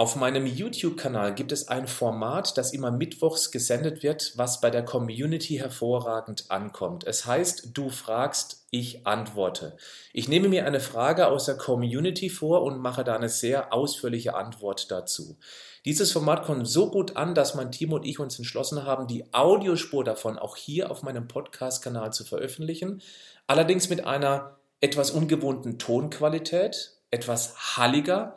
Auf meinem YouTube-Kanal gibt es ein Format, das immer mittwochs gesendet wird, was bei der Community hervorragend ankommt. Es heißt, du fragst, ich antworte. Ich nehme mir eine Frage aus der Community vor und mache da eine sehr ausführliche Antwort dazu. Dieses Format kommt so gut an, dass mein Team und ich uns entschlossen haben, die Audiospur davon auch hier auf meinem Podcast-Kanal zu veröffentlichen. Allerdings mit einer etwas ungewohnten Tonqualität, etwas halliger,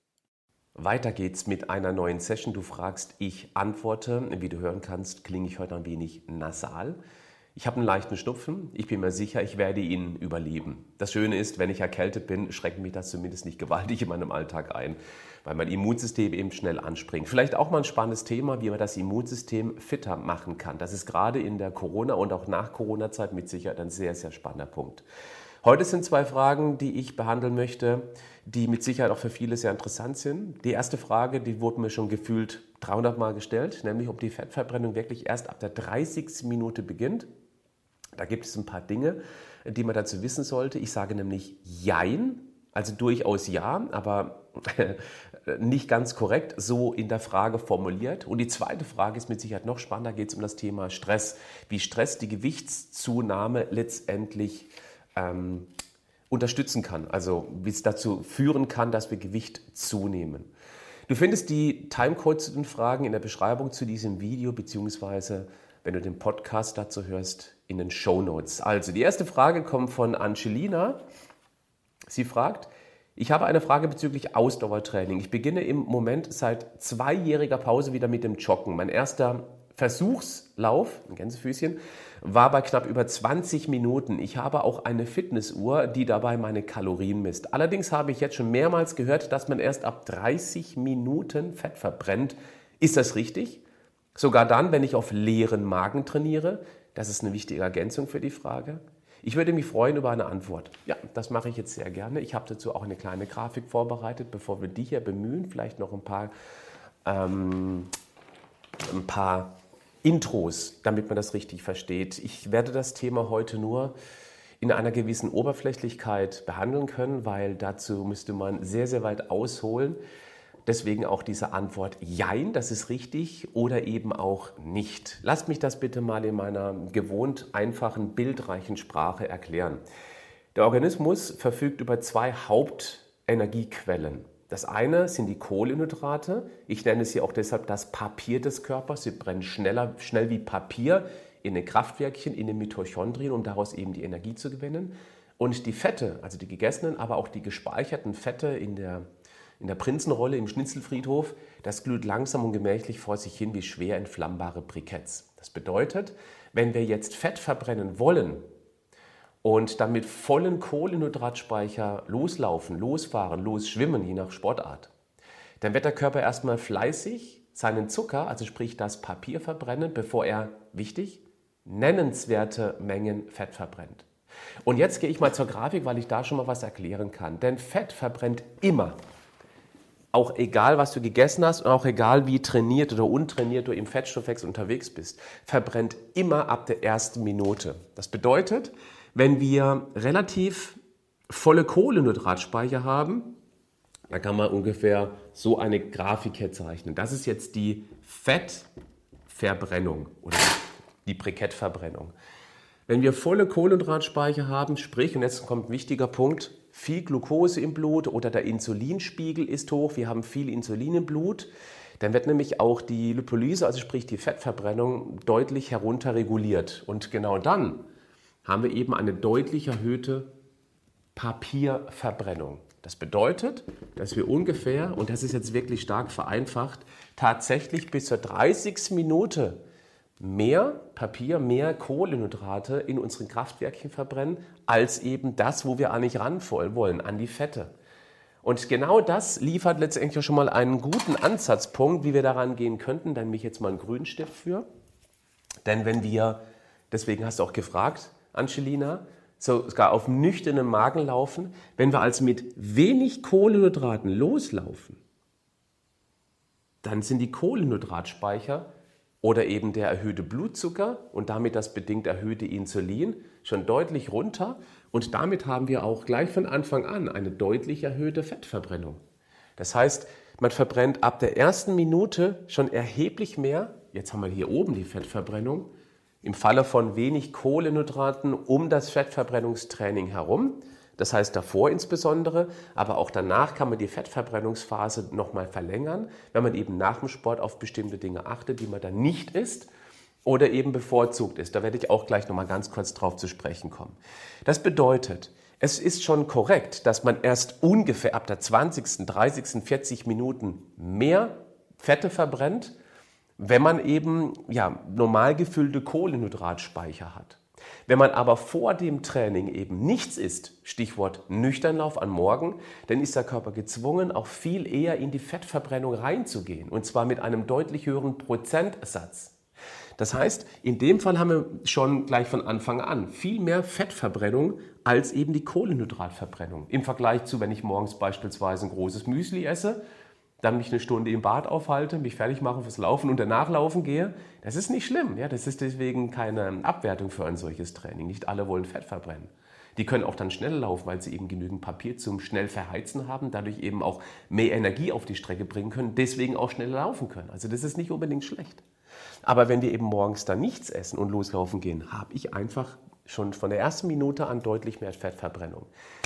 Weiter geht's mit einer neuen Session. Du fragst, ich antworte. Wie du hören kannst, klinge ich heute ein wenig nasal. Ich habe einen leichten Schnupfen. Ich bin mir sicher, ich werde ihn überleben. Das Schöne ist, wenn ich erkältet bin, schreckt mich das zumindest nicht gewaltig in meinem Alltag ein, weil mein Immunsystem eben schnell anspringt. Vielleicht auch mal ein spannendes Thema, wie man das Immunsystem fitter machen kann. Das ist gerade in der Corona- und auch nach Corona-Zeit mit Sicherheit ein sehr, sehr spannender Punkt. Heute sind zwei Fragen, die ich behandeln möchte, die mit Sicherheit auch für viele sehr interessant sind. Die erste Frage, die wurde mir schon gefühlt 300 Mal gestellt, nämlich ob die Fettverbrennung wirklich erst ab der 30. Minute beginnt. Da gibt es ein paar Dinge, die man dazu wissen sollte. Ich sage nämlich Jein, also durchaus ja, aber nicht ganz korrekt so in der Frage formuliert. Und die zweite Frage ist mit Sicherheit noch spannender, geht es um das Thema Stress. Wie Stress die Gewichtszunahme letztendlich ähm, unterstützen kann. Also wie es dazu führen kann, dass wir Gewicht zunehmen. Du findest die Timecodes zu den Fragen in der Beschreibung zu diesem Video, beziehungsweise wenn du den Podcast dazu hörst, in den Show Notes. Also die erste Frage kommt von Angelina. Sie fragt, ich habe eine Frage bezüglich Ausdauertraining. Ich beginne im Moment seit zweijähriger Pause wieder mit dem Joggen. Mein erster Versuchslauf, ein Gänsefüßchen, war bei knapp über 20 Minuten. Ich habe auch eine Fitnessuhr, die dabei meine Kalorien misst. Allerdings habe ich jetzt schon mehrmals gehört, dass man erst ab 30 Minuten Fett verbrennt. Ist das richtig? Sogar dann, wenn ich auf leeren Magen trainiere? Das ist eine wichtige Ergänzung für die Frage. Ich würde mich freuen über eine Antwort. Ja, das mache ich jetzt sehr gerne. Ich habe dazu auch eine kleine Grafik vorbereitet, bevor wir die hier bemühen. Vielleicht noch ein paar, ähm, ein paar Intros, damit man das richtig versteht. Ich werde das Thema heute nur in einer gewissen Oberflächlichkeit behandeln können, weil dazu müsste man sehr, sehr weit ausholen. Deswegen auch diese Antwort Jein, das ist richtig oder eben auch nicht. Lasst mich das bitte mal in meiner gewohnt einfachen, bildreichen Sprache erklären. Der Organismus verfügt über zwei Hauptenergiequellen. Das eine sind die Kohlenhydrate. Ich nenne sie auch deshalb das Papier des Körpers. Sie brennen schneller, schnell wie Papier in den Kraftwerkchen, in den Mitochondrien, um daraus eben die Energie zu gewinnen. Und die Fette, also die gegessenen, aber auch die gespeicherten Fette in der, in der Prinzenrolle im Schnitzelfriedhof, das glüht langsam und gemächlich vor sich hin wie schwer entflammbare Briketts. Das bedeutet, wenn wir jetzt Fett verbrennen wollen, und dann mit vollen Kohlenhydratspeicher loslaufen, losfahren, losschwimmen, je nach Sportart, dann wird der Körper erstmal fleißig seinen Zucker, also sprich das Papier verbrennen, bevor er, wichtig, nennenswerte Mengen Fett verbrennt. Und jetzt gehe ich mal zur Grafik, weil ich da schon mal was erklären kann. Denn Fett verbrennt immer. Auch egal, was du gegessen hast und auch egal, wie trainiert oder untrainiert du im Fettstoffwechsel unterwegs bist, verbrennt immer ab der ersten Minute. Das bedeutet, wenn wir relativ volle Kohlenhydratspeicher haben, dann kann man ungefähr so eine Grafik hier zeichnen. Das ist jetzt die Fettverbrennung oder die Brikettverbrennung. Wenn wir volle Kohlenhydratspeicher haben, sprich, und jetzt kommt ein wichtiger Punkt, viel Glucose im Blut oder der Insulinspiegel ist hoch, wir haben viel Insulin im Blut, dann wird nämlich auch die Lipolyse, also sprich die Fettverbrennung, deutlich herunterreguliert. Und genau dann haben wir eben eine deutlich erhöhte Papierverbrennung. Das bedeutet, dass wir ungefähr, und das ist jetzt wirklich stark vereinfacht, tatsächlich bis zur 30. Minute mehr Papier, mehr Kohlenhydrate in unseren Kraftwerken verbrennen, als eben das, wo wir eigentlich ran wollen, an die Fette. Und genau das liefert letztendlich schon mal einen guten Ansatzpunkt, wie wir daran gehen könnten. Dann nehme ich jetzt mal einen Grünstift für. Denn wenn wir, deswegen hast du auch gefragt, Angelina, sogar auf nüchternen Magen laufen, wenn wir also mit wenig Kohlenhydraten loslaufen, dann sind die Kohlenhydratspeicher oder eben der erhöhte Blutzucker und damit das bedingt erhöhte Insulin schon deutlich runter und damit haben wir auch gleich von Anfang an eine deutlich erhöhte Fettverbrennung. Das heißt, man verbrennt ab der ersten Minute schon erheblich mehr. Jetzt haben wir hier oben die Fettverbrennung. Im Falle von wenig Kohlenhydraten um das Fettverbrennungstraining herum. Das heißt davor insbesondere, aber auch danach kann man die Fettverbrennungsphase nochmal verlängern, wenn man eben nach dem Sport auf bestimmte Dinge achtet, die man dann nicht isst oder eben bevorzugt ist. Da werde ich auch gleich nochmal ganz kurz drauf zu sprechen kommen. Das bedeutet, es ist schon korrekt, dass man erst ungefähr ab der 20., 30., 40 Minuten mehr Fette verbrennt, wenn man eben ja, normal gefüllte Kohlenhydratspeicher hat. Wenn man aber vor dem Training eben nichts isst, Stichwort Nüchternlauf am Morgen, dann ist der Körper gezwungen, auch viel eher in die Fettverbrennung reinzugehen. Und zwar mit einem deutlich höheren Prozentsatz. Das heißt, in dem Fall haben wir schon gleich von Anfang an viel mehr Fettverbrennung als eben die Kohlenhydratverbrennung. Im Vergleich zu, wenn ich morgens beispielsweise ein großes Müsli esse, dann mich eine Stunde im Bad aufhalte, mich fertig mache fürs Laufen und danach laufen gehe, das ist nicht schlimm. Ja, das ist deswegen keine Abwertung für ein solches Training. Nicht alle wollen Fett verbrennen. Die können auch dann schnell laufen, weil sie eben genügend Papier zum schnell verheizen haben, dadurch eben auch mehr Energie auf die Strecke bringen können, deswegen auch schneller laufen können. Also das ist nicht unbedingt schlecht. Aber wenn wir eben morgens dann nichts essen und loslaufen gehen, habe ich einfach schon von der ersten Minute an deutlich mehr Fettverbrennung.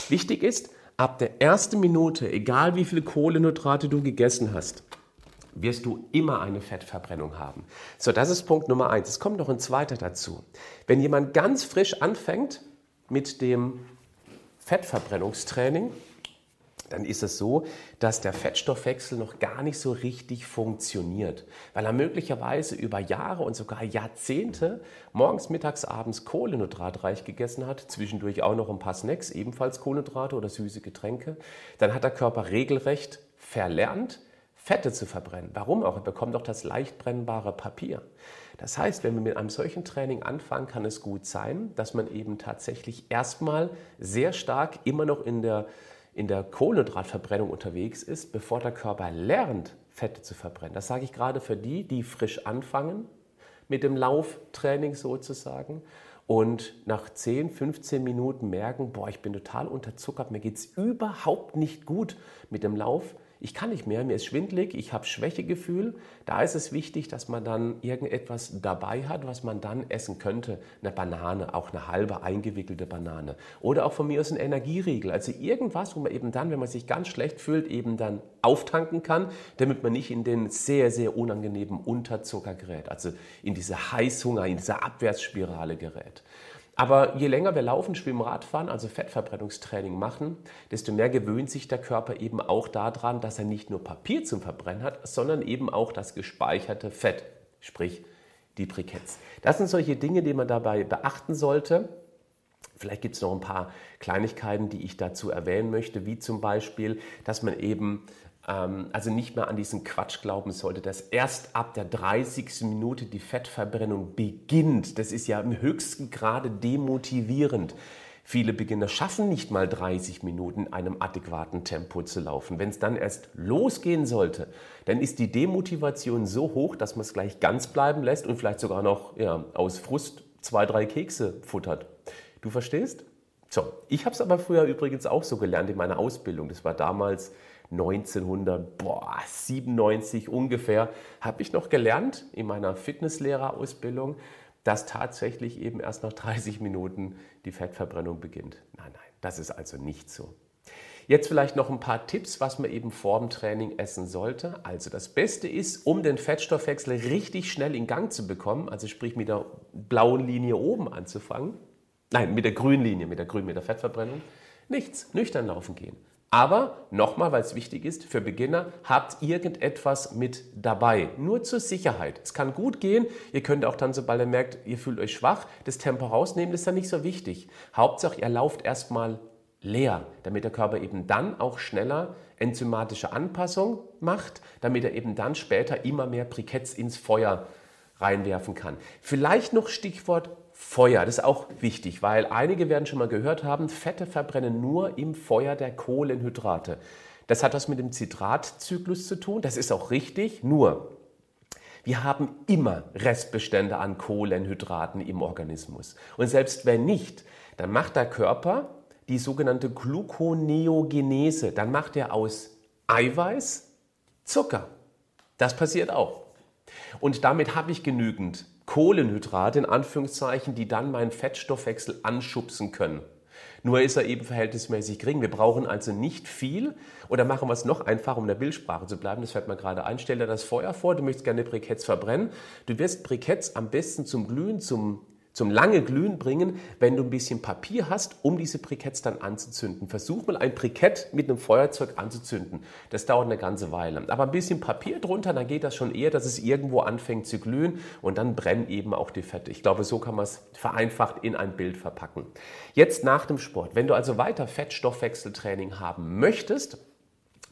Wichtig ist, ab der ersten Minute, egal wie viele Kohlenhydrate du gegessen hast, wirst du immer eine Fettverbrennung haben. So, das ist Punkt Nummer eins. Es kommt noch ein zweiter dazu. Wenn jemand ganz frisch anfängt mit dem Fettverbrennungstraining, dann ist es so, dass der Fettstoffwechsel noch gar nicht so richtig funktioniert, weil er möglicherweise über Jahre und sogar Jahrzehnte morgens, mittags, abends kohlenhydratreich gegessen hat, zwischendurch auch noch ein paar Snacks, ebenfalls Kohlenhydrate oder süße Getränke. Dann hat der Körper regelrecht verlernt, Fette zu verbrennen. Warum auch? Er bekommt doch das leicht brennbare Papier. Das heißt, wenn wir mit einem solchen Training anfangen, kann es gut sein, dass man eben tatsächlich erstmal sehr stark immer noch in der in der Kohlenhydratverbrennung unterwegs ist, bevor der Körper lernt, Fette zu verbrennen. Das sage ich gerade für die, die frisch anfangen mit dem Lauftraining sozusagen und nach 10, 15 Minuten merken, boah, ich bin total unterzuckert, mir geht es überhaupt nicht gut mit dem Lauf ich kann nicht mehr, mir ist schwindlig, ich habe Schwächegefühl. Da ist es wichtig, dass man dann irgendetwas dabei hat, was man dann essen könnte. Eine Banane, auch eine halbe eingewickelte Banane. Oder auch von mir aus ein Energieriegel. Also irgendwas, wo man eben dann, wenn man sich ganz schlecht fühlt, eben dann auftanken kann, damit man nicht in den sehr, sehr unangenehmen Unterzucker gerät. Also in diese Heißhunger, in diese Abwärtsspirale gerät. Aber je länger wir laufen, schwimmen, Radfahren, also Fettverbrennungstraining machen, desto mehr gewöhnt sich der Körper eben auch daran, dass er nicht nur Papier zum Verbrennen hat, sondern eben auch das gespeicherte Fett, sprich die Briketts. Das sind solche Dinge, die man dabei beachten sollte. Vielleicht gibt es noch ein paar Kleinigkeiten, die ich dazu erwähnen möchte, wie zum Beispiel, dass man eben also nicht mehr an diesen Quatsch glauben sollte, dass erst ab der 30. Minute die Fettverbrennung beginnt. Das ist ja im höchsten Grade demotivierend. Viele Beginner schaffen nicht mal 30 Minuten in einem adäquaten Tempo zu laufen. Wenn es dann erst losgehen sollte, dann ist die Demotivation so hoch, dass man es gleich ganz bleiben lässt und vielleicht sogar noch ja, aus Frust zwei, drei Kekse futtert. Du verstehst? So, ich habe es aber früher übrigens auch so gelernt in meiner Ausbildung. Das war damals 1997 ungefähr, habe ich noch gelernt in meiner Fitnesslehrerausbildung, dass tatsächlich eben erst nach 30 Minuten die Fettverbrennung beginnt. Nein, nein, das ist also nicht so. Jetzt vielleicht noch ein paar Tipps, was man eben vor dem Training essen sollte. Also das Beste ist, um den Fettstoffwechsel richtig schnell in Gang zu bekommen, also sprich mit der blauen Linie oben anzufangen, nein, mit der grünen Linie, mit der grünen, mit der Fettverbrennung, nichts, nüchtern laufen gehen. Aber nochmal, weil es wichtig ist, für Beginner, habt irgendetwas mit dabei. Nur zur Sicherheit. Es kann gut gehen. Ihr könnt auch dann, sobald ihr merkt, ihr fühlt euch schwach, das Tempo rausnehmen, das ist dann nicht so wichtig. Hauptsache, ihr lauft erstmal leer, damit der Körper eben dann auch schneller enzymatische Anpassung macht, damit er eben dann später immer mehr Briketts ins Feuer reinwerfen kann. Vielleicht noch Stichwort Feuer, das ist auch wichtig, weil einige werden schon mal gehört haben, Fette verbrennen nur im Feuer der Kohlenhydrate. Das hat was mit dem Zitratzyklus zu tun, das ist auch richtig, nur wir haben immer Restbestände an Kohlenhydraten im Organismus. Und selbst wenn nicht, dann macht der Körper die sogenannte Gluconeogenese. Dann macht er aus Eiweiß Zucker. Das passiert auch. Und damit habe ich genügend Kohlenhydrate in Anführungszeichen, die dann meinen Fettstoffwechsel anschubsen können. Nur ist er eben verhältnismäßig gering. Wir brauchen also nicht viel. Oder machen wir es noch einfacher, um in der Bildsprache zu bleiben. Das fällt mir gerade ein. Stell dir das Feuer vor, du möchtest gerne Briketts verbrennen. Du wirst Briketts am besten zum Glühen, zum zum lange Glühen bringen, wenn du ein bisschen Papier hast, um diese Briketts dann anzuzünden. Versuch mal ein Brikett mit einem Feuerzeug anzuzünden. Das dauert eine ganze Weile. Aber ein bisschen Papier drunter, dann geht das schon eher, dass es irgendwo anfängt zu glühen und dann brennen eben auch die Fette. Ich glaube, so kann man es vereinfacht in ein Bild verpacken. Jetzt nach dem Sport. Wenn du also weiter Fettstoffwechseltraining haben möchtest,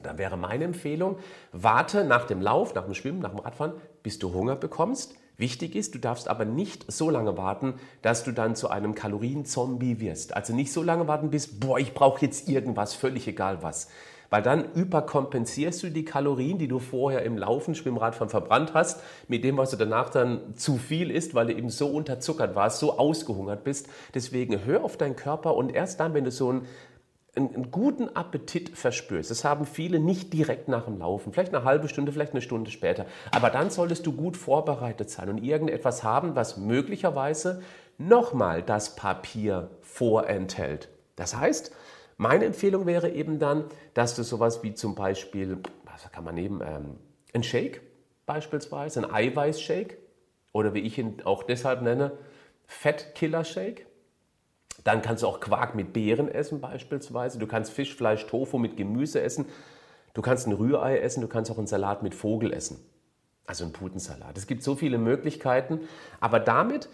dann wäre meine Empfehlung, warte nach dem Lauf, nach dem Schwimmen, nach dem Radfahren, bis du Hunger bekommst Wichtig ist, du darfst aber nicht so lange warten, dass du dann zu einem Kalorienzombie wirst. Also nicht so lange warten bis, boah, ich brauche jetzt irgendwas, völlig egal was. Weil dann überkompensierst du die Kalorien, die du vorher im Laufen, Schwimmradfahren verbrannt hast, mit dem, was du danach dann zu viel isst, weil du eben so unterzuckert warst, so ausgehungert bist. Deswegen hör auf deinen Körper und erst dann, wenn du so ein einen guten Appetit verspürst, das haben viele nicht direkt nach dem Laufen, vielleicht eine halbe Stunde, vielleicht eine Stunde später, aber dann solltest du gut vorbereitet sein und irgendetwas haben, was möglicherweise nochmal das Papier vorenthält. Das heißt, meine Empfehlung wäre eben dann, dass du sowas wie zum Beispiel, was kann man nehmen, ähm, ein Shake beispielsweise, ein Eiweißshake oder wie ich ihn auch deshalb nenne, Fettkiller-Shake dann kannst du auch Quark mit Beeren essen beispielsweise. Du kannst Fisch, Fleisch, Tofu mit Gemüse essen. Du kannst ein Rührei essen. Du kannst auch einen Salat mit Vogel essen. Also einen Putensalat. Es gibt so viele Möglichkeiten. Aber damit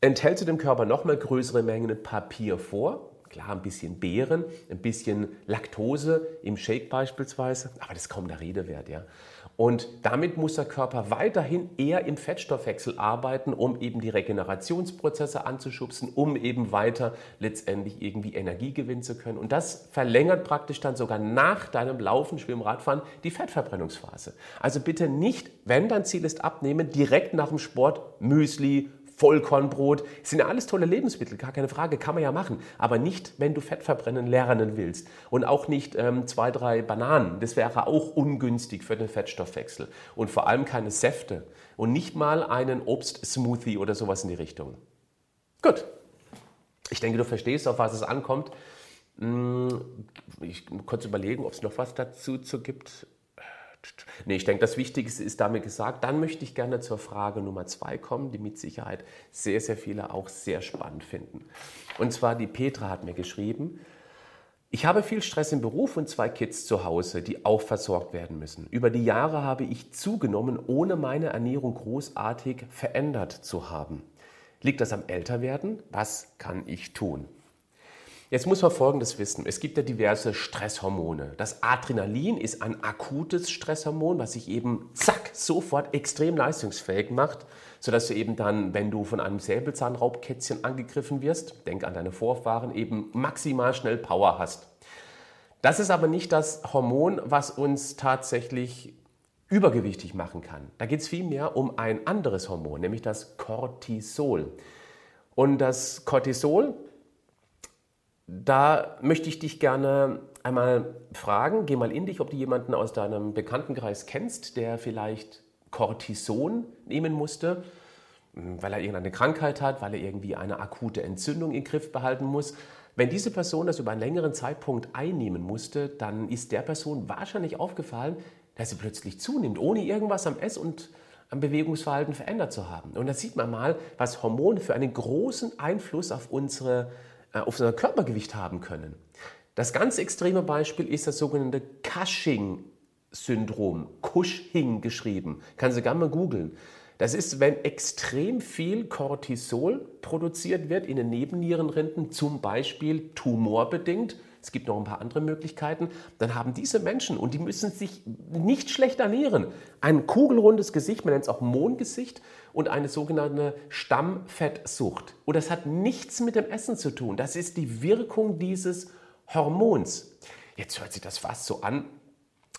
enthältst du dem Körper nochmal größere Mengen Papier vor. Klar, ein bisschen Beeren, ein bisschen Laktose im Shake beispielsweise. Aber das ist kaum der Rede wert. Ja. Und damit muss der Körper weiterhin eher im Fettstoffwechsel arbeiten, um eben die Regenerationsprozesse anzuschubsen, um eben weiter letztendlich irgendwie Energie gewinnen zu können. Und das verlängert praktisch dann sogar nach deinem Laufen, Schwimmen, Radfahren die Fettverbrennungsphase. Also bitte nicht, wenn dein Ziel ist abnehmen, direkt nach dem Sport Müsli, Vollkornbrot. Sind ja alles tolle Lebensmittel, gar keine Frage, kann man ja machen. Aber nicht, wenn du Fett verbrennen lernen willst. Und auch nicht ähm, zwei, drei Bananen. Das wäre auch ungünstig für den Fettstoffwechsel. Und vor allem keine Säfte. Und nicht mal einen Obstsmoothie oder sowas in die Richtung. Gut. Ich denke, du verstehst, auf was es ankommt. Hm, ich muss kurz überlegen, ob es noch was dazu gibt. Nee, ich denke, das Wichtigste ist damit gesagt. Dann möchte ich gerne zur Frage Nummer zwei kommen, die mit Sicherheit sehr, sehr viele auch sehr spannend finden. Und zwar die Petra hat mir geschrieben, ich habe viel Stress im Beruf und zwei Kids zu Hause, die auch versorgt werden müssen. Über die Jahre habe ich zugenommen, ohne meine Ernährung großartig verändert zu haben. Liegt das am Älterwerden? Was kann ich tun? Jetzt muss man Folgendes wissen. Es gibt ja diverse Stresshormone. Das Adrenalin ist ein akutes Stresshormon, was sich eben zack sofort extrem leistungsfähig macht, sodass du eben dann, wenn du von einem Säbelzahnraubkätzchen angegriffen wirst, denk an deine Vorfahren, eben maximal schnell Power hast. Das ist aber nicht das Hormon, was uns tatsächlich übergewichtig machen kann. Da geht es vielmehr um ein anderes Hormon, nämlich das Cortisol. Und das Cortisol da möchte ich dich gerne einmal fragen, geh mal in dich, ob du jemanden aus deinem Bekanntenkreis kennst, der vielleicht Cortison nehmen musste, weil er irgendeine Krankheit hat, weil er irgendwie eine akute Entzündung im Griff behalten muss. Wenn diese Person das über einen längeren Zeitpunkt einnehmen musste, dann ist der Person wahrscheinlich aufgefallen, dass sie plötzlich zunimmt, ohne irgendwas am Ess- und am Bewegungsverhalten verändert zu haben. Und da sieht man mal, was Hormone für einen großen Einfluss auf unsere auf unser Körpergewicht haben können. Das ganz extreme Beispiel ist das sogenannte Cushing-Syndrom. Cushing geschrieben. Kann Sie gerne mal googeln. Das ist, wenn extrem viel Cortisol produziert wird in den Nebennierenrinden, zum Beispiel tumorbedingt. Es gibt noch ein paar andere Möglichkeiten. Dann haben diese Menschen, und die müssen sich nicht schlecht ernähren, ein kugelrundes Gesicht, man nennt es auch Mondgesicht, und eine sogenannte Stammfettsucht. Und das hat nichts mit dem Essen zu tun. Das ist die Wirkung dieses Hormons. Jetzt hört sich das fast so an,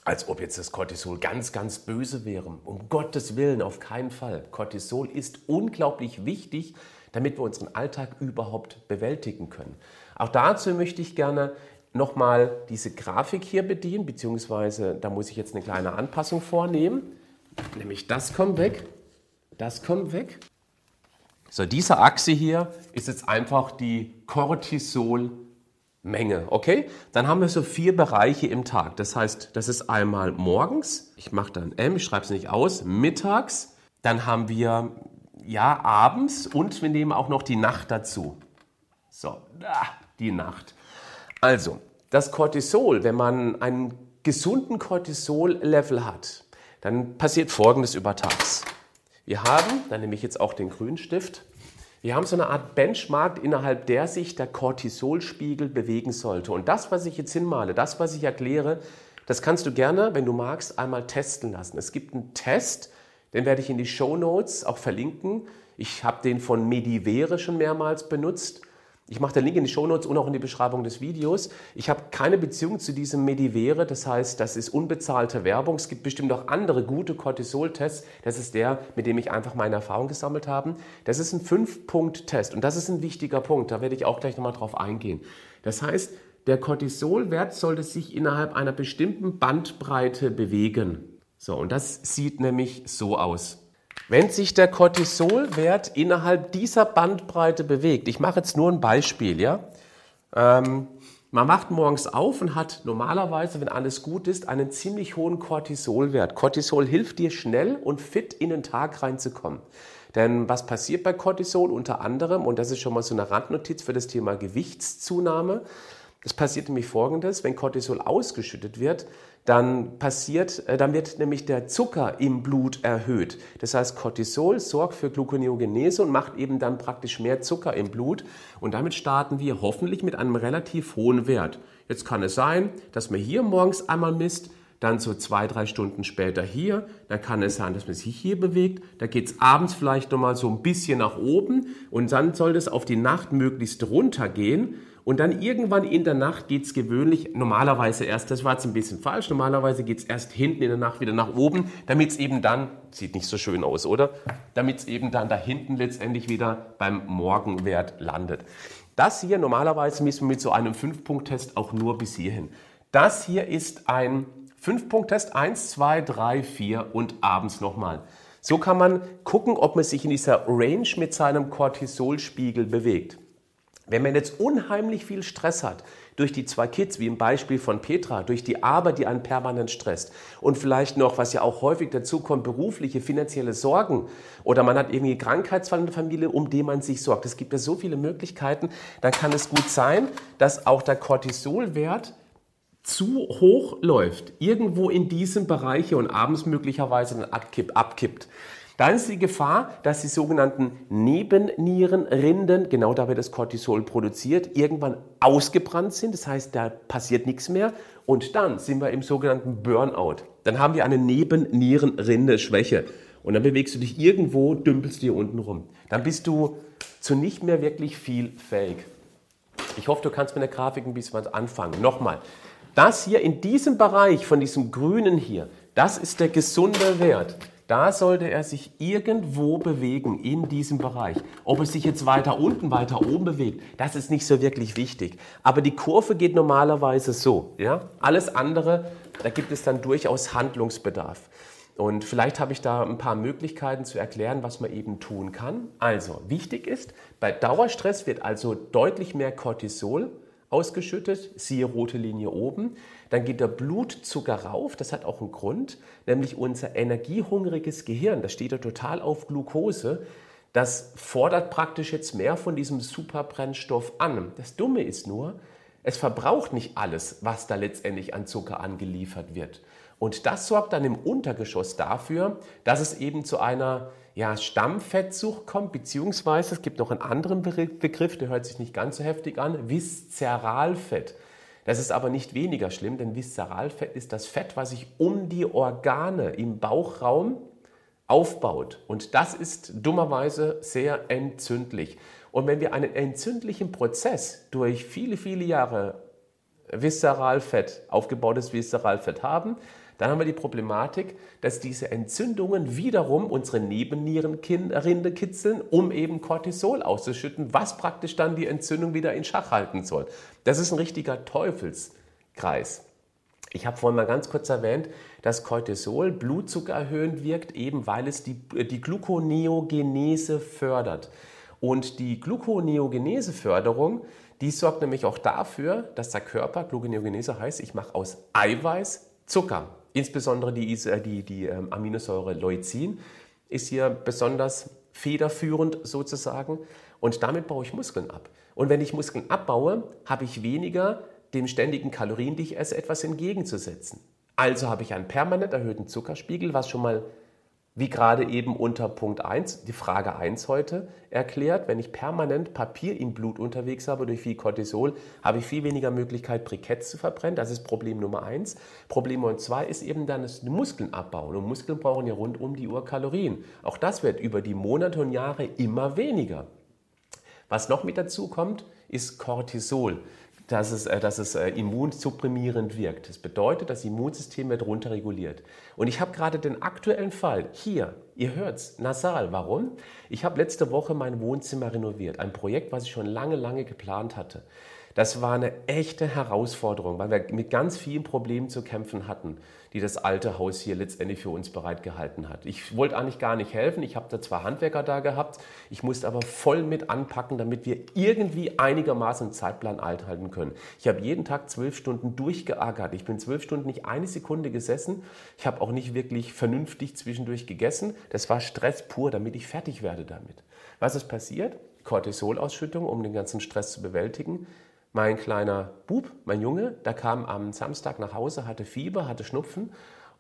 als ob jetzt das Cortisol ganz, ganz böse wäre. Um Gottes Willen, auf keinen Fall. Cortisol ist unglaublich wichtig, damit wir unseren Alltag überhaupt bewältigen können. Auch dazu möchte ich gerne nochmal diese Grafik hier bedienen, beziehungsweise da muss ich jetzt eine kleine Anpassung vornehmen. Nämlich das kommt weg, das kommt weg. So, diese Achse hier ist jetzt einfach die Cortisol- Menge, okay? Dann haben wir so vier Bereiche im Tag. Das heißt, das ist einmal morgens, ich mache dann M, ich schreibe es nicht aus, mittags, dann haben wir ja abends und wir nehmen auch noch die Nacht dazu. So, die Nacht. Also, das Cortisol, wenn man einen gesunden Cortisol-Level hat, dann passiert Folgendes übertags. Wir haben, dann nehme ich jetzt auch den Grünstift, wir haben so eine Art Benchmark, innerhalb der sich der Cortisolspiegel bewegen sollte. Und das, was ich jetzt hinmale, das, was ich erkläre, das kannst du gerne, wenn du magst, einmal testen lassen. Es gibt einen Test, den werde ich in die Show Notes auch verlinken. Ich habe den von Medivere schon mehrmals benutzt. Ich mache den Link in die Shownotes und auch in die Beschreibung des Videos. Ich habe keine Beziehung zu diesem Medivere, das heißt, das ist unbezahlte Werbung. Es gibt bestimmt auch andere gute Cortisol-Tests. Das ist der, mit dem ich einfach meine Erfahrung gesammelt habe. Das ist ein Fünf-Punkt-Test und das ist ein wichtiger Punkt. Da werde ich auch gleich nochmal drauf eingehen. Das heißt, der Cortisolwert sollte sich innerhalb einer bestimmten Bandbreite bewegen. So, und das sieht nämlich so aus. Wenn sich der Cortisolwert innerhalb dieser Bandbreite bewegt, ich mache jetzt nur ein Beispiel, ja, ähm, man macht morgens auf und hat normalerweise, wenn alles gut ist, einen ziemlich hohen Cortisolwert. Cortisol hilft dir schnell und fit in den Tag reinzukommen. Denn was passiert bei Cortisol unter anderem, und das ist schon mal so eine Randnotiz für das Thema Gewichtszunahme, es passiert nämlich folgendes, wenn Cortisol ausgeschüttet wird, dann passiert, äh, dann wird nämlich der Zucker im Blut erhöht. Das heißt, Cortisol sorgt für Gluconeogenese und macht eben dann praktisch mehr Zucker im Blut. Und damit starten wir hoffentlich mit einem relativ hohen Wert. Jetzt kann es sein, dass man hier morgens einmal misst, dann so zwei, drei Stunden später hier. Dann kann es sein, dass man sich hier bewegt. Da geht es abends vielleicht nochmal so ein bisschen nach oben und dann soll es auf die Nacht möglichst runtergehen. Und dann irgendwann in der Nacht geht es gewöhnlich, normalerweise erst, das war jetzt ein bisschen falsch, normalerweise geht es erst hinten in der Nacht wieder nach oben, damit es eben dann, sieht nicht so schön aus, oder? Damit es eben dann da hinten letztendlich wieder beim Morgenwert landet. Das hier, normalerweise müssen wir mit so einem 5-Punkt-Test auch nur bis hierhin. Das hier ist ein 5-Punkt-Test, 1, 2, 3, 4 und abends nochmal. So kann man gucken, ob man sich in dieser Range mit seinem Cortisolspiegel bewegt. Wenn man jetzt unheimlich viel Stress hat, durch die zwei Kids, wie im Beispiel von Petra, durch die Arbeit, die einen permanent stresst und vielleicht noch, was ja auch häufig dazu kommt, berufliche, finanzielle Sorgen oder man hat irgendwie Krankheitsfall in der Familie, um den man sich sorgt. Es gibt ja so viele Möglichkeiten, dann kann es gut sein, dass auch der Cortisolwert zu hoch läuft, irgendwo in diesem Bereich und abends möglicherweise dann abkippt. Dann ist die Gefahr, dass die sogenannten Nebennierenrinden, genau da wird das Cortisol produziert, irgendwann ausgebrannt sind. Das heißt, da passiert nichts mehr. Und dann sind wir im sogenannten Burnout. Dann haben wir eine Nebennierenrinde-Schwäche. Und dann bewegst du dich irgendwo, dümpelst dir unten rum. Dann bist du zu nicht mehr wirklich viel fähig. Ich hoffe, du kannst mit der Grafik ein bisschen was anfangen. Nochmal. Das hier in diesem Bereich von diesem Grünen hier, das ist der gesunde Wert. Da sollte er sich irgendwo bewegen in diesem Bereich. Ob es sich jetzt weiter unten, weiter oben bewegt, das ist nicht so wirklich wichtig. Aber die Kurve geht normalerweise so. Ja? Alles andere, da gibt es dann durchaus Handlungsbedarf. Und vielleicht habe ich da ein paar Möglichkeiten zu erklären, was man eben tun kann. Also, wichtig ist, bei Dauerstress wird also deutlich mehr Cortisol ausgeschüttet, siehe rote Linie oben. Dann geht der Blutzucker rauf, das hat auch einen Grund, nämlich unser energiehungriges Gehirn, das steht ja total auf Glucose, das fordert praktisch jetzt mehr von diesem Superbrennstoff an. Das Dumme ist nur, es verbraucht nicht alles, was da letztendlich an Zucker angeliefert wird. Und das sorgt dann im Untergeschoss dafür, dass es eben zu einer ja, Stammfettsucht kommt, beziehungsweise es gibt noch einen anderen Begriff, der hört sich nicht ganz so heftig an, Viszeralfett. Das ist aber nicht weniger schlimm, denn Viszeralfett ist das Fett, was sich um die Organe im Bauchraum aufbaut. Und das ist dummerweise sehr entzündlich. Und wenn wir einen entzündlichen Prozess durch viele, viele Jahre Viszeralfett, aufgebautes Viszeralfett haben, dann haben wir die Problematik, dass diese Entzündungen wiederum unsere Nebennierenrinde kitzeln, um eben Cortisol auszuschütten, was praktisch dann die Entzündung wieder in Schach halten soll. Das ist ein richtiger Teufelskreis. Ich habe vorhin mal ganz kurz erwähnt, dass Cortisol Blutzucker erhöhend wirkt, eben weil es die, die Gluconeogenese fördert. Und die Gluconeogenese-Förderung, die sorgt nämlich auch dafür, dass der Körper, Gluconeogenese heißt, ich mache aus Eiweiß Zucker. Insbesondere die, äh, die, die ähm, Aminosäure Leucin ist hier besonders federführend sozusagen. Und damit baue ich Muskeln ab. Und wenn ich Muskeln abbaue, habe ich weniger dem ständigen Kalorien, die ich esse, etwas entgegenzusetzen. Also habe ich einen permanent erhöhten Zuckerspiegel, was schon mal wie gerade eben unter Punkt 1, die Frage 1 heute erklärt, wenn ich permanent Papier im Blut unterwegs habe durch viel Cortisol, habe ich viel weniger Möglichkeit, Briketts zu verbrennen. Das ist Problem Nummer 1. Problem Nummer 2 ist eben dann das Muskeln abbauen. Und Muskeln brauchen ja rund um die Uhr Kalorien. Auch das wird über die Monate und Jahre immer weniger. Was noch mit dazu kommt, ist Cortisol dass es, äh, dass es äh, immunsupprimierend wirkt. Das bedeutet, das Immunsystem wird runterreguliert. Und ich habe gerade den aktuellen Fall hier, ihr hört es, nasal. Warum? Ich habe letzte Woche mein Wohnzimmer renoviert. Ein Projekt, was ich schon lange, lange geplant hatte. Das war eine echte Herausforderung, weil wir mit ganz vielen Problemen zu kämpfen hatten, die das alte Haus hier letztendlich für uns bereitgehalten hat. Ich wollte eigentlich gar nicht helfen. Ich habe da zwar Handwerker da gehabt, ich musste aber voll mit anpacken, damit wir irgendwie einigermaßen einen Zeitplan einhalten können. Ich habe jeden Tag zwölf Stunden durchgeackert. Ich bin zwölf Stunden nicht eine Sekunde gesessen. Ich habe auch nicht wirklich vernünftig zwischendurch gegessen. Das war Stress pur, damit ich fertig werde damit. Was ist passiert? Cortisolausschüttung, um den ganzen Stress zu bewältigen. Mein kleiner Bub, mein Junge, der kam am Samstag nach Hause, hatte Fieber, hatte Schnupfen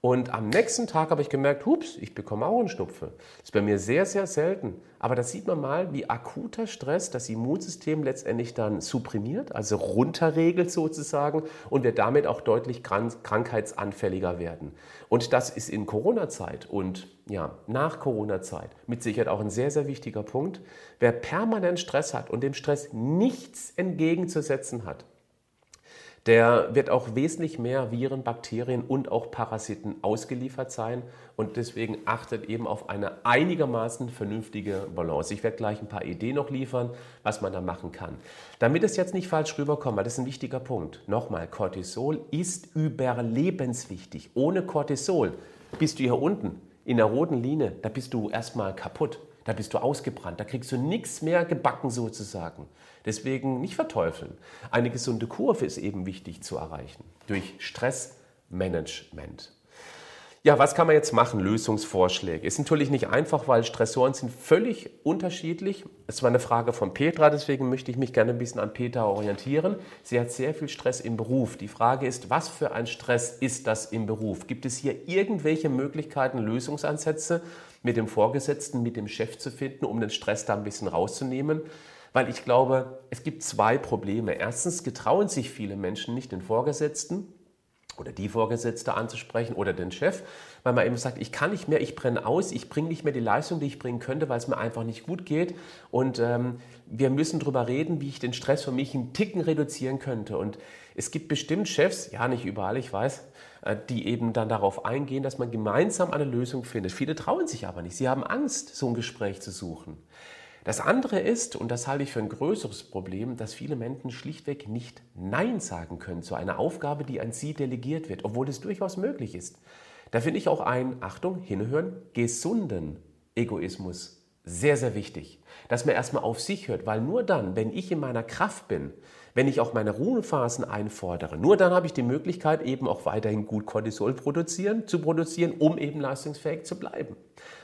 und am nächsten Tag habe ich gemerkt, hups, ich bekomme auch einen Schnupfen. Das ist bei mir sehr, sehr selten. Aber da sieht man mal, wie akuter Stress das Immunsystem letztendlich dann supprimiert, also runterregelt sozusagen und wir damit auch deutlich krankheitsanfälliger werden. Und das ist in Corona-Zeit und ja, nach Corona-Zeit mit Sicherheit auch ein sehr, sehr wichtiger Punkt. Wer permanent Stress hat und dem Stress nichts entgegenzusetzen hat, der wird auch wesentlich mehr Viren, Bakterien und auch Parasiten ausgeliefert sein und deswegen achtet eben auf eine einigermaßen vernünftige Balance. Ich werde gleich ein paar Ideen noch liefern, was man da machen kann. Damit es jetzt nicht falsch rüberkommt, weil das ist ein wichtiger Punkt. Nochmal, Cortisol ist überlebenswichtig. Ohne Cortisol bist du hier unten in der roten Linie, da bist du erstmal kaputt. Da bist du ausgebrannt, da kriegst du nichts mehr gebacken sozusagen. Deswegen nicht verteufeln. Eine gesunde Kurve ist eben wichtig zu erreichen durch Stressmanagement. Ja, was kann man jetzt machen? Lösungsvorschläge. Ist natürlich nicht einfach, weil Stressoren sind völlig unterschiedlich. Es war eine Frage von Petra, deswegen möchte ich mich gerne ein bisschen an Petra orientieren. Sie hat sehr viel Stress im Beruf. Die Frage ist, was für ein Stress ist das im Beruf? Gibt es hier irgendwelche Möglichkeiten, Lösungsansätze mit dem Vorgesetzten, mit dem Chef zu finden, um den Stress da ein bisschen rauszunehmen? Weil ich glaube, es gibt zwei Probleme. Erstens getrauen sich viele Menschen nicht den Vorgesetzten oder die Vorgesetzte anzusprechen oder den Chef, weil man eben sagt, ich kann nicht mehr, ich brenne aus, ich bringe nicht mehr die Leistung, die ich bringen könnte, weil es mir einfach nicht gut geht. Und ähm, wir müssen darüber reden, wie ich den Stress für mich einen Ticken reduzieren könnte. Und es gibt bestimmt Chefs, ja nicht überall, ich weiß, äh, die eben dann darauf eingehen, dass man gemeinsam eine Lösung findet. Viele trauen sich aber nicht. Sie haben Angst, so ein Gespräch zu suchen. Das andere ist, und das halte ich für ein größeres Problem, dass viele Menschen schlichtweg nicht Nein sagen können zu einer Aufgabe, die an sie delegiert wird, obwohl es durchaus möglich ist. Da finde ich auch ein, Achtung, hinhören, gesunden Egoismus sehr, sehr wichtig. Dass man erstmal auf sich hört, weil nur dann, wenn ich in meiner Kraft bin, wenn ich auch meine Ruhephasen einfordere, nur dann habe ich die Möglichkeit, eben auch weiterhin gut Cortisol produzieren, zu produzieren, um eben leistungsfähig zu bleiben.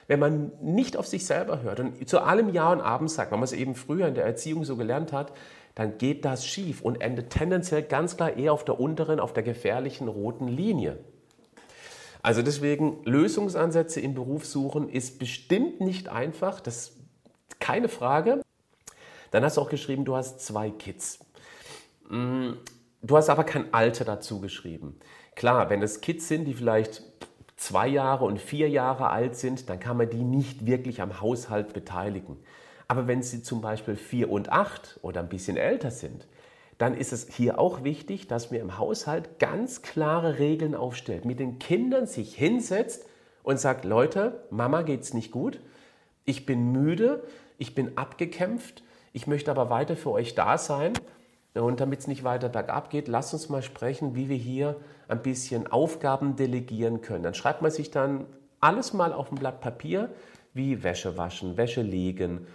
Wenn man nicht auf sich selber hört und zu allem Ja und Abend sagt, weil man es eben früher in der Erziehung so gelernt hat, dann geht das schief und endet tendenziell ganz klar eher auf der unteren, auf der gefährlichen roten Linie. Also deswegen Lösungsansätze im Beruf suchen ist bestimmt nicht einfach, das ist keine Frage. Dann hast du auch geschrieben, du hast zwei Kids. Mm, du hast aber kein Alter dazu geschrieben. Klar, wenn es Kids sind, die vielleicht zwei Jahre und vier Jahre alt sind, dann kann man die nicht wirklich am Haushalt beteiligen. Aber wenn sie zum Beispiel vier und acht oder ein bisschen älter sind, dann ist es hier auch wichtig, dass man im Haushalt ganz klare Regeln aufstellt, mit den Kindern sich hinsetzt und sagt, Leute, Mama geht's nicht gut, ich bin müde, ich bin abgekämpft, ich möchte aber weiter für euch da sein. Und damit es nicht weiter bergab geht, lasst uns mal sprechen, wie wir hier ein bisschen Aufgaben delegieren können. Dann schreibt man sich dann alles mal auf ein Blatt Papier, wie Wäsche waschen, Wäsche legen,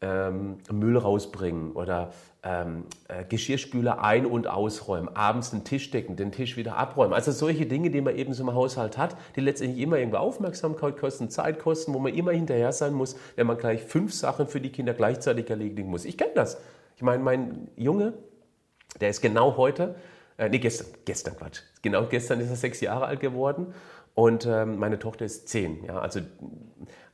ähm, Müll rausbringen oder ähm, äh, Geschirrspüler ein- und ausräumen, abends den Tisch decken, den Tisch wieder abräumen. Also solche Dinge, die man eben so im Haushalt hat, die letztendlich immer irgendwo Aufmerksamkeit kosten, Zeit kosten, wo man immer hinterher sein muss, wenn man gleich fünf Sachen für die Kinder gleichzeitig erledigen muss. Ich kenne das. Ich meine, mein Junge, der ist genau heute, äh, nee, gestern, gestern Quatsch, genau gestern ist er sechs Jahre alt geworden und ähm, meine Tochter ist zehn. Ja, also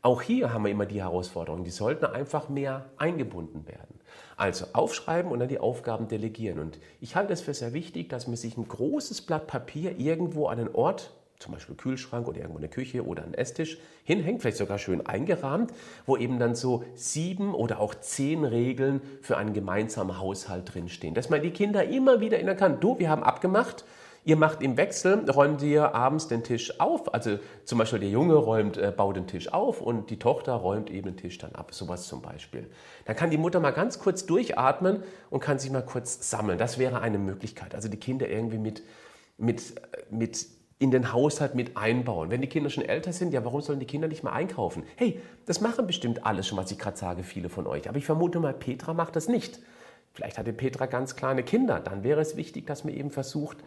auch hier haben wir immer die Herausforderung, die sollten einfach mehr eingebunden werden. Also aufschreiben und dann die Aufgaben delegieren. Und ich halte es für sehr wichtig, dass man sich ein großes Blatt Papier irgendwo an einen Ort, zum Beispiel Kühlschrank oder irgendwo eine Küche oder einen Esstisch, hinhängt, vielleicht sogar schön eingerahmt, wo eben dann so sieben oder auch zehn Regeln für einen gemeinsamen Haushalt drinstehen. Dass man die Kinder immer wieder erinnern kann, du, wir haben abgemacht, Ihr macht im Wechsel, räumt ihr abends den Tisch auf. Also zum Beispiel der Junge räumt, äh, baut den Tisch auf und die Tochter räumt eben den Tisch dann ab. Sowas zum Beispiel. Dann kann die Mutter mal ganz kurz durchatmen und kann sich mal kurz sammeln. Das wäre eine Möglichkeit. Also die Kinder irgendwie mit, mit, mit in den Haushalt mit einbauen. Wenn die Kinder schon älter sind, ja, warum sollen die Kinder nicht mal einkaufen? Hey, das machen bestimmt alles schon, was ich gerade sage, viele von euch. Aber ich vermute mal, Petra macht das nicht. Vielleicht hatte Petra ganz kleine Kinder. Dann wäre es wichtig, dass man eben versucht,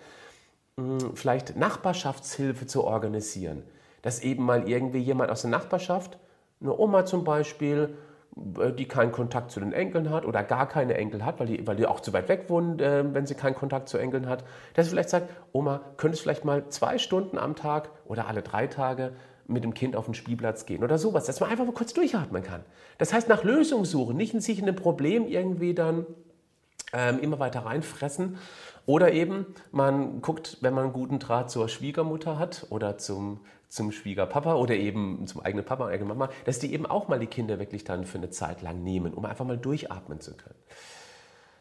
vielleicht Nachbarschaftshilfe zu organisieren. Dass eben mal irgendwie jemand aus der Nachbarschaft, eine Oma zum Beispiel, die keinen Kontakt zu den Enkeln hat oder gar keine Enkel hat, weil die, weil die auch zu weit weg wohnt, äh, wenn sie keinen Kontakt zu Enkeln hat, dass sie vielleicht sagt, Oma, könntest du vielleicht mal zwei Stunden am Tag oder alle drei Tage mit dem Kind auf den Spielplatz gehen oder sowas, dass man einfach mal kurz durchatmen kann. Das heißt, nach Lösungen suchen, nicht in sich in ein Problem irgendwie dann ähm, immer weiter reinfressen oder eben, man guckt, wenn man einen guten Draht zur Schwiegermutter hat oder zum, zum Schwiegerpapa oder eben zum eigenen Papa, eigene Mama, dass die eben auch mal die Kinder wirklich dann für eine Zeit lang nehmen, um einfach mal durchatmen zu können.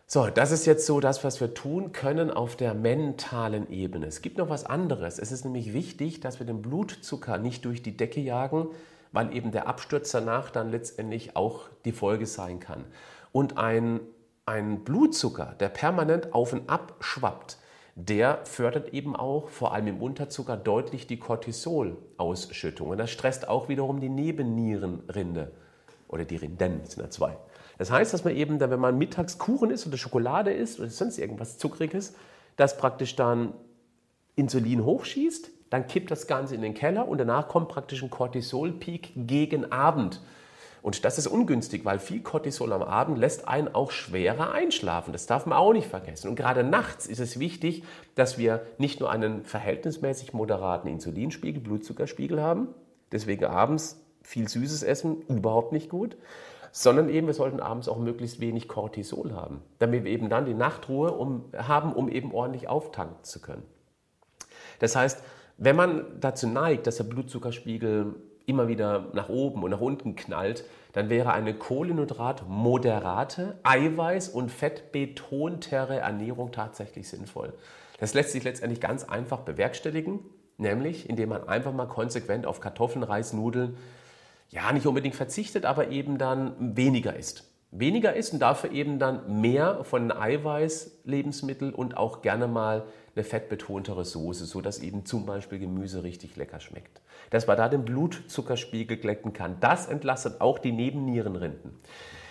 So, das ist jetzt so das, was wir tun können auf der mentalen Ebene. Es gibt noch was anderes. Es ist nämlich wichtig, dass wir den Blutzucker nicht durch die Decke jagen, weil eben der Absturz danach dann letztendlich auch die Folge sein kann. Und ein ein Blutzucker, der permanent auf und ab schwappt, der fördert eben auch, vor allem im Unterzucker, deutlich die Cortisolausschüttung. Und das stresst auch wiederum die Nebennierenrinde oder die Rinden, sind ja zwei. Das heißt, dass man eben, dann, wenn man mittags Kuchen isst oder Schokolade isst oder sonst irgendwas Zuckriges, das praktisch dann Insulin hochschießt, dann kippt das Ganze in den Keller und danach kommt praktisch ein Cortisol-Peak gegen Abend. Und das ist ungünstig, weil viel Cortisol am Abend lässt einen auch schwerer einschlafen. Das darf man auch nicht vergessen. Und gerade nachts ist es wichtig, dass wir nicht nur einen verhältnismäßig moderaten Insulinspiegel, Blutzuckerspiegel haben, deswegen abends viel Süßes essen, überhaupt nicht gut, sondern eben wir sollten abends auch möglichst wenig Cortisol haben, damit wir eben dann die Nachtruhe um, haben, um eben ordentlich auftanken zu können. Das heißt, wenn man dazu neigt, dass der Blutzuckerspiegel immer wieder nach oben und nach unten knallt, dann wäre eine Kohlenhydrat-moderate, Eiweiß- und fettbetontere Ernährung tatsächlich sinnvoll. Das lässt sich letztendlich ganz einfach bewerkstelligen, nämlich indem man einfach mal konsequent auf Kartoffeln, Reis, Nudeln, ja, nicht unbedingt verzichtet, aber eben dann weniger isst. Weniger isst und dafür eben dann mehr von Eiweiß-Lebensmitteln und auch gerne mal eine fettbetontere Soße, sodass eben zum Beispiel Gemüse richtig lecker schmeckt dass man da den Blutzuckerspiegel glätten kann. Das entlastet auch die Nebennierenrinden.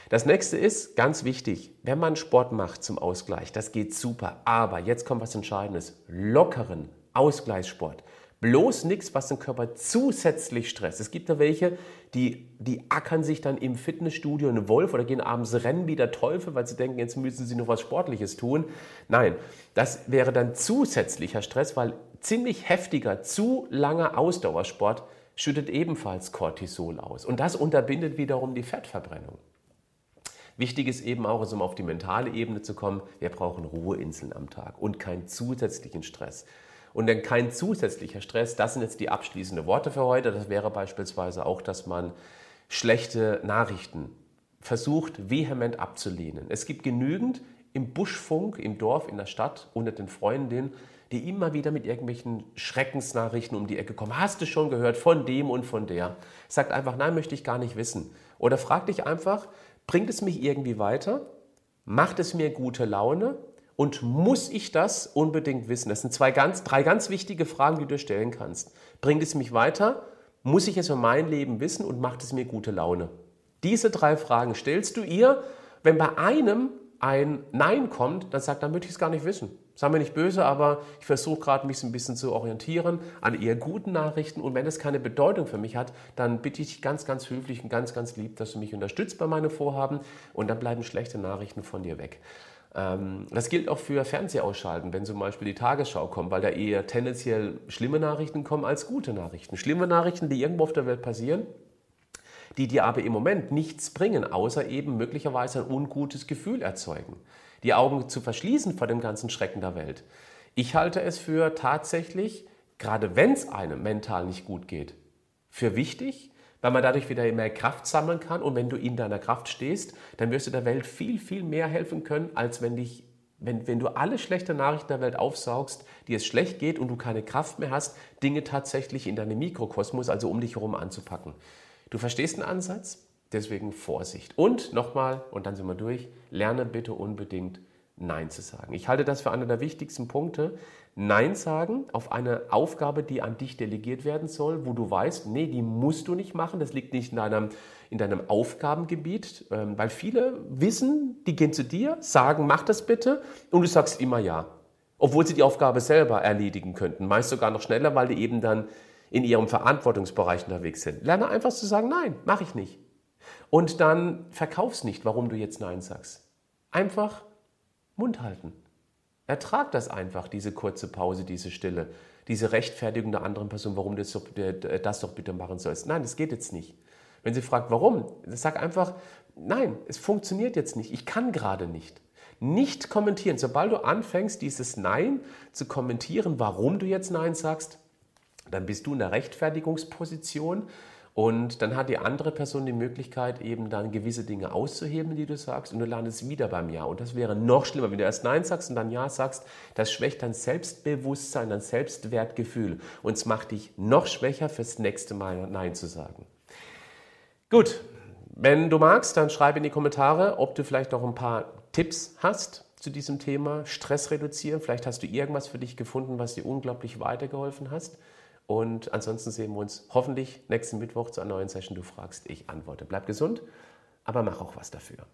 Das nächste ist ganz wichtig, wenn man Sport macht zum Ausgleich, das geht super. Aber jetzt kommt was Entscheidendes: lockeren Ausgleichssport Bloß nichts, was den Körper zusätzlich stresst. Es gibt da welche, die, die ackern sich dann im Fitnessstudio einen Wolf oder gehen abends rennen wie der Teufel, weil sie denken, jetzt müssen sie noch was Sportliches tun. Nein, das wäre dann zusätzlicher Stress, weil ziemlich heftiger, zu langer Ausdauersport schüttet ebenfalls Cortisol aus. Und das unterbindet wiederum die Fettverbrennung. Wichtig ist eben auch, um auf die mentale Ebene zu kommen, wir brauchen Ruheinseln am Tag und keinen zusätzlichen Stress. Und dann kein zusätzlicher Stress. Das sind jetzt die abschließenden Worte für heute. Das wäre beispielsweise auch, dass man schlechte Nachrichten versucht vehement abzulehnen. Es gibt genügend im Buschfunk, im Dorf, in der Stadt, unter den Freundinnen, die immer wieder mit irgendwelchen Schreckensnachrichten um die Ecke kommen. Hast du schon gehört von dem und von der? Sagt einfach, nein, möchte ich gar nicht wissen. Oder frag dich einfach, bringt es mich irgendwie weiter? Macht es mir gute Laune? Und muss ich das unbedingt wissen? Das sind zwei ganz, drei ganz wichtige Fragen, die du stellen kannst. Bringt es mich weiter? Muss ich es für mein Leben wissen und macht es mir gute Laune? Diese drei Fragen stellst du ihr. Wenn bei einem ein Nein kommt, dann sagt, dann möchte ich es gar nicht wissen. Sei mir nicht böse, aber ich versuche gerade, mich so ein bisschen zu orientieren an eher guten Nachrichten. Und wenn es keine Bedeutung für mich hat, dann bitte ich dich ganz, ganz höflich und ganz, ganz lieb, dass du mich unterstützt bei meinen Vorhaben. Und dann bleiben schlechte Nachrichten von dir weg. Ähm, das gilt auch für Fernsehausschalten, wenn zum Beispiel die Tagesschau kommt, weil da eher tendenziell schlimme Nachrichten kommen als gute Nachrichten. Schlimme Nachrichten, die irgendwo auf der Welt passieren, die dir aber im Moment nichts bringen, außer eben möglicherweise ein ungutes Gefühl erzeugen. Die Augen zu verschließen vor dem ganzen Schrecken der Welt. Ich halte es für tatsächlich, gerade wenn es einem mental nicht gut geht, für wichtig, weil man dadurch wieder mehr Kraft sammeln kann. Und wenn du in deiner Kraft stehst, dann wirst du der Welt viel, viel mehr helfen können, als wenn dich wenn, wenn du alle schlechten Nachrichten der Welt aufsaugst, die es schlecht geht und du keine Kraft mehr hast, Dinge tatsächlich in deinem Mikrokosmos, also um dich herum anzupacken. Du verstehst den Ansatz? Deswegen Vorsicht. Und nochmal, und dann sind wir durch, lerne bitte unbedingt Nein zu sagen. Ich halte das für einen der wichtigsten Punkte, Nein sagen auf eine Aufgabe, die an dich delegiert werden soll, wo du weißt, nee, die musst du nicht machen, das liegt nicht in deinem, in deinem Aufgabengebiet, ähm, weil viele wissen, die gehen zu dir, sagen, mach das bitte und du sagst immer ja, obwohl sie die Aufgabe selber erledigen könnten, meist sogar noch schneller, weil die eben dann in ihrem Verantwortungsbereich unterwegs sind. Lerne einfach zu sagen, nein, mache ich nicht. Und dann verkauf's nicht, warum du jetzt Nein sagst. Einfach Mund halten. Ertrag das einfach, diese kurze Pause, diese Stille, diese Rechtfertigung der anderen Person, warum du das doch, das doch bitte machen sollst. Nein, das geht jetzt nicht. Wenn sie fragt, warum, sag einfach, nein, es funktioniert jetzt nicht, ich kann gerade nicht. Nicht kommentieren. Sobald du anfängst, dieses Nein zu kommentieren, warum du jetzt Nein sagst, dann bist du in der Rechtfertigungsposition und dann hat die andere Person die Möglichkeit, eben dann gewisse Dinge auszuheben, die du sagst, und du landest wieder beim Ja. Und das wäre noch schlimmer, wenn du erst Nein sagst und dann Ja sagst. Das schwächt dein Selbstbewusstsein, dein Selbstwertgefühl. Und es macht dich noch schwächer, fürs nächste Mal Nein zu sagen. Gut, wenn du magst, dann schreib in die Kommentare, ob du vielleicht noch ein paar Tipps hast zu diesem Thema Stress reduzieren. Vielleicht hast du irgendwas für dich gefunden, was dir unglaublich weitergeholfen hast. Und ansonsten sehen wir uns hoffentlich nächsten Mittwoch zu einer neuen Session. Du fragst, ich antworte. Bleib gesund, aber mach auch was dafür.